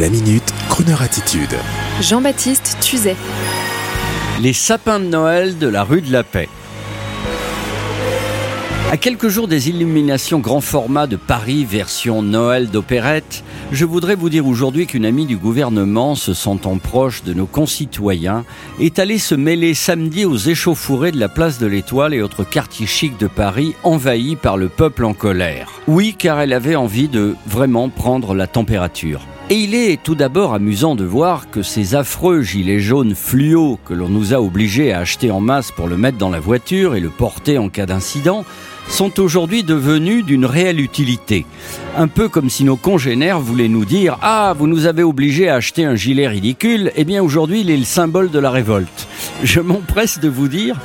La minute, Kroneur attitude. Jean-Baptiste Tuzet. Les sapins de Noël de la rue de la Paix. À quelques jours des illuminations grand format de Paris version Noël d'opérette, je voudrais vous dire aujourd'hui qu'une amie du gouvernement, se sentant proche de nos concitoyens, est allée se mêler samedi aux échauffourées de la place de l'Étoile et autres quartiers chics de Paris envahis par le peuple en colère. Oui, car elle avait envie de vraiment prendre la température. Et il est tout d'abord amusant de voir que ces affreux gilets jaunes fluo que l'on nous a obligés à acheter en masse pour le mettre dans la voiture et le porter en cas d'incident sont aujourd'hui devenus d'une réelle utilité. Un peu comme si nos congénères voulaient nous dire Ah, vous nous avez obligés à acheter un gilet ridicule, eh bien aujourd'hui il est le symbole de la révolte. Je m'empresse de vous dire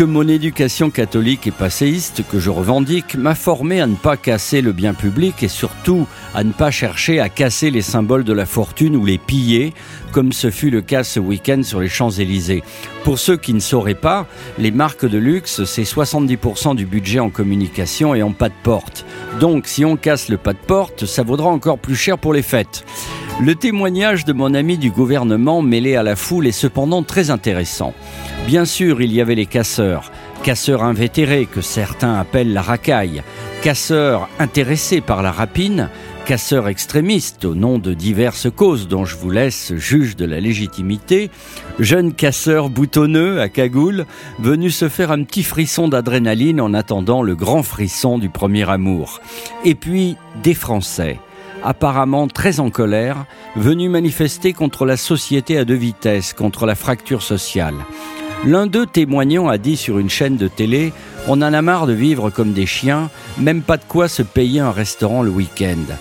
que mon éducation catholique et passéiste que je revendique m'a formé à ne pas casser le bien public et surtout à ne pas chercher à casser les symboles de la fortune ou les piller, comme ce fut le cas ce week-end sur les Champs-Élysées. Pour ceux qui ne sauraient pas, les marques de luxe, c'est 70% du budget en communication et en pas de porte. Donc si on casse le pas de porte, ça vaudra encore plus cher pour les fêtes. Le témoignage de mon ami du gouvernement mêlé à la foule est cependant très intéressant. Bien sûr, il y avait les casseurs, casseurs invétérés que certains appellent la racaille, casseurs intéressés par la rapine, casseurs extrémistes au nom de diverses causes dont je vous laisse juge de la légitimité, jeunes casseurs boutonneux à cagoule, venus se faire un petit frisson d'adrénaline en attendant le grand frisson du premier amour. Et puis des Français apparemment très en colère, venu manifester contre la société à deux vitesses, contre la fracture sociale. L'un d'eux témoignant a dit sur une chaîne de télé On en a marre de vivre comme des chiens, même pas de quoi se payer un restaurant le week-end.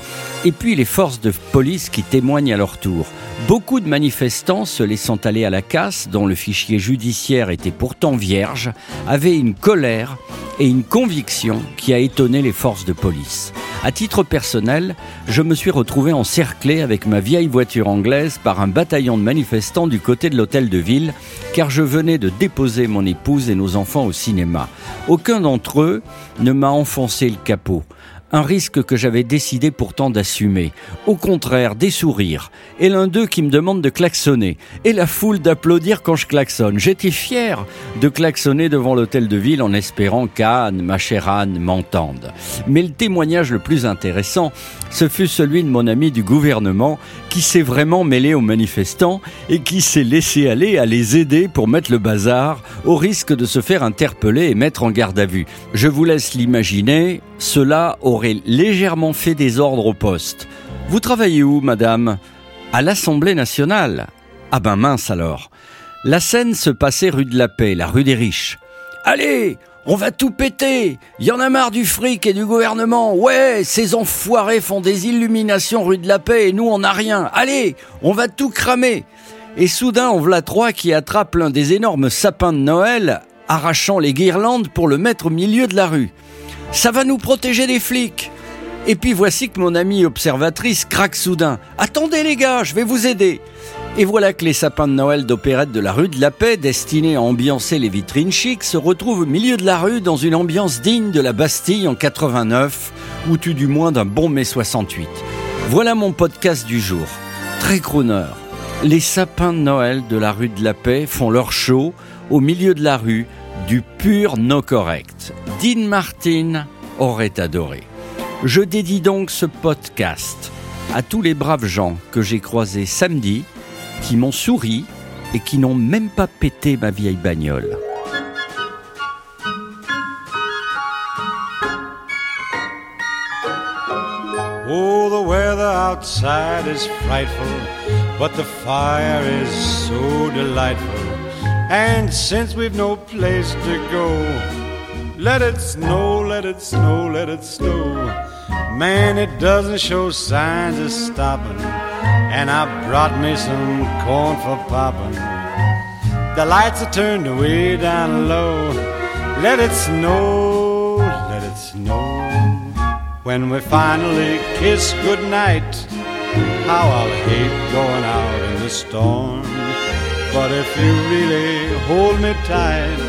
Et puis les forces de police qui témoignent à leur tour. Beaucoup de manifestants se laissant aller à la casse, dont le fichier judiciaire était pourtant vierge, avaient une colère et une conviction qui a étonné les forces de police. À titre personnel, je me suis retrouvé encerclé avec ma vieille voiture anglaise par un bataillon de manifestants du côté de l'hôtel de ville, car je venais de déposer mon épouse et nos enfants au cinéma. Aucun d'entre eux ne m'a enfoncé le capot un risque que j'avais décidé pourtant d'assumer. Au contraire, des sourires, et l'un d'eux qui me demande de klaxonner, et la foule d'applaudir quand je klaxonne. J'étais fier de klaxonner devant l'hôtel de ville en espérant qu'Anne, ma chère Anne, m'entende. Mais le témoignage le plus intéressant, ce fut celui de mon ami du gouvernement qui s'est vraiment mêlé aux manifestants et qui s'est laissé aller à les aider pour mettre le bazar au risque de se faire interpeller et mettre en garde à vue. Je vous laisse l'imaginer, cela aurait légèrement fait des ordres au poste. Vous travaillez où, madame? À l'Assemblée nationale. Ah ben mince alors. La scène se passait rue de la Paix, la rue des riches. Allez, on va tout péter Y en a marre du fric et du gouvernement Ouais, ces enfoirés font des illuminations rue de la Paix et nous on n'a rien Allez, on va tout cramer Et soudain, on v'là trois qui attrapent l'un des énormes sapins de Noël, arrachant les guirlandes pour le mettre au milieu de la rue. Ça va nous protéger des flics et puis voici que mon amie observatrice craque soudain. Attendez les gars, je vais vous aider. Et voilà que les sapins de Noël d'opérette de la rue de la Paix, destinés à ambiancer les vitrines chics, se retrouvent au milieu de la rue dans une ambiance digne de la Bastille en 89, ou tout du moins d'un bon mai 68. Voilà mon podcast du jour. Très crooner. Les sapins de Noël de la rue de la Paix font leur show au milieu de la rue du pur no correct. Dean Martin aurait adoré. Je dédie donc ce podcast à tous les braves gens que j'ai croisés samedi, qui m'ont souri et qui n'ont même pas pété ma vieille bagnole. Oh, the weather outside is frightful, but the fire is so delightful. And since we've no place to go, let it snow, let it snow, let it snow. Man, it doesn't show signs of stopping. And I brought me some corn for popping. The lights are turned way down low. Let it snow, let it snow. When we finally kiss goodnight, how I'll hate going out in the storm. But if you really hold me tight,